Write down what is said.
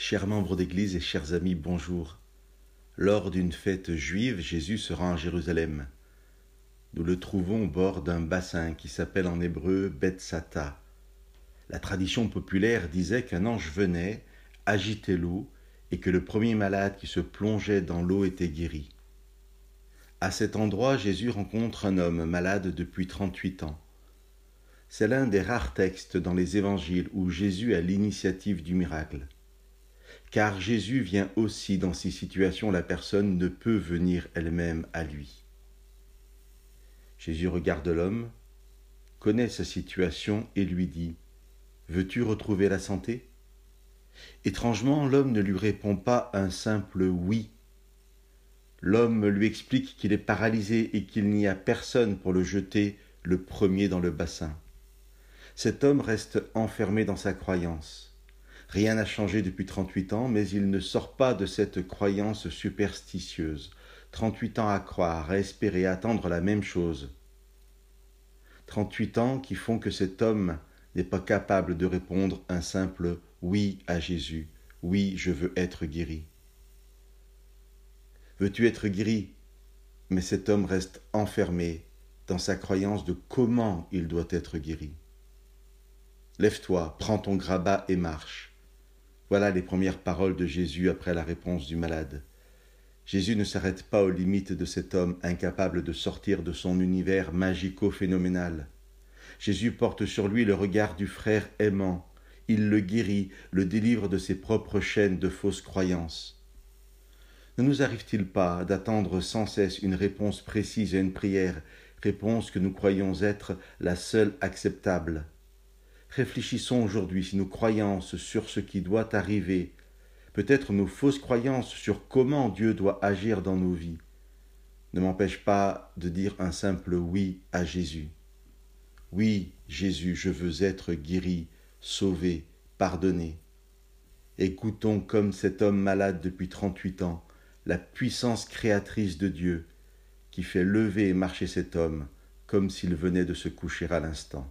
Chers membres d'Église et chers amis, bonjour. Lors d'une fête juive, Jésus se rend à Jérusalem. Nous le trouvons au bord d'un bassin qui s'appelle en hébreu Bethsata. La tradition populaire disait qu'un ange venait, agitait l'eau, et que le premier malade qui se plongeait dans l'eau était guéri. À cet endroit, Jésus rencontre un homme malade depuis 38 ans. C'est l'un des rares textes dans les évangiles où Jésus a l'initiative du miracle. Car Jésus vient aussi dans ces situations, la personne ne peut venir elle-même à lui. Jésus regarde l'homme, connaît sa situation et lui dit Veux-tu retrouver la santé? Étrangement, l'homme ne lui répond pas un simple oui. L'homme lui explique qu'il est paralysé et qu'il n'y a personne pour le jeter le premier dans le bassin. Cet homme reste enfermé dans sa croyance. Rien n'a changé depuis 38 ans, mais il ne sort pas de cette croyance superstitieuse. 38 ans à croire, à espérer, à attendre la même chose. 38 ans qui font que cet homme n'est pas capable de répondre un simple oui à Jésus. Oui, je veux être guéri. Veux-tu être guéri? Mais cet homme reste enfermé dans sa croyance de comment il doit être guéri. Lève-toi, prends ton grabat et marche. Voilà les premières paroles de Jésus après la réponse du malade. Jésus ne s'arrête pas aux limites de cet homme incapable de sortir de son univers magico-phénoménal. Jésus porte sur lui le regard du frère aimant. Il le guérit, le délivre de ses propres chaînes de fausses croyances. Ne nous arrive-t-il pas d'attendre sans cesse une réponse précise à une prière, réponse que nous croyons être la seule acceptable Réfléchissons aujourd'hui si nos croyances sur ce qui doit arriver, peut-être nos fausses croyances sur comment Dieu doit agir dans nos vies, ne m'empêchent pas de dire un simple oui à Jésus. Oui, Jésus, je veux être guéri, sauvé, pardonné. Écoutons comme cet homme malade depuis trente-huit ans la puissance créatrice de Dieu qui fait lever et marcher cet homme comme s'il venait de se coucher à l'instant.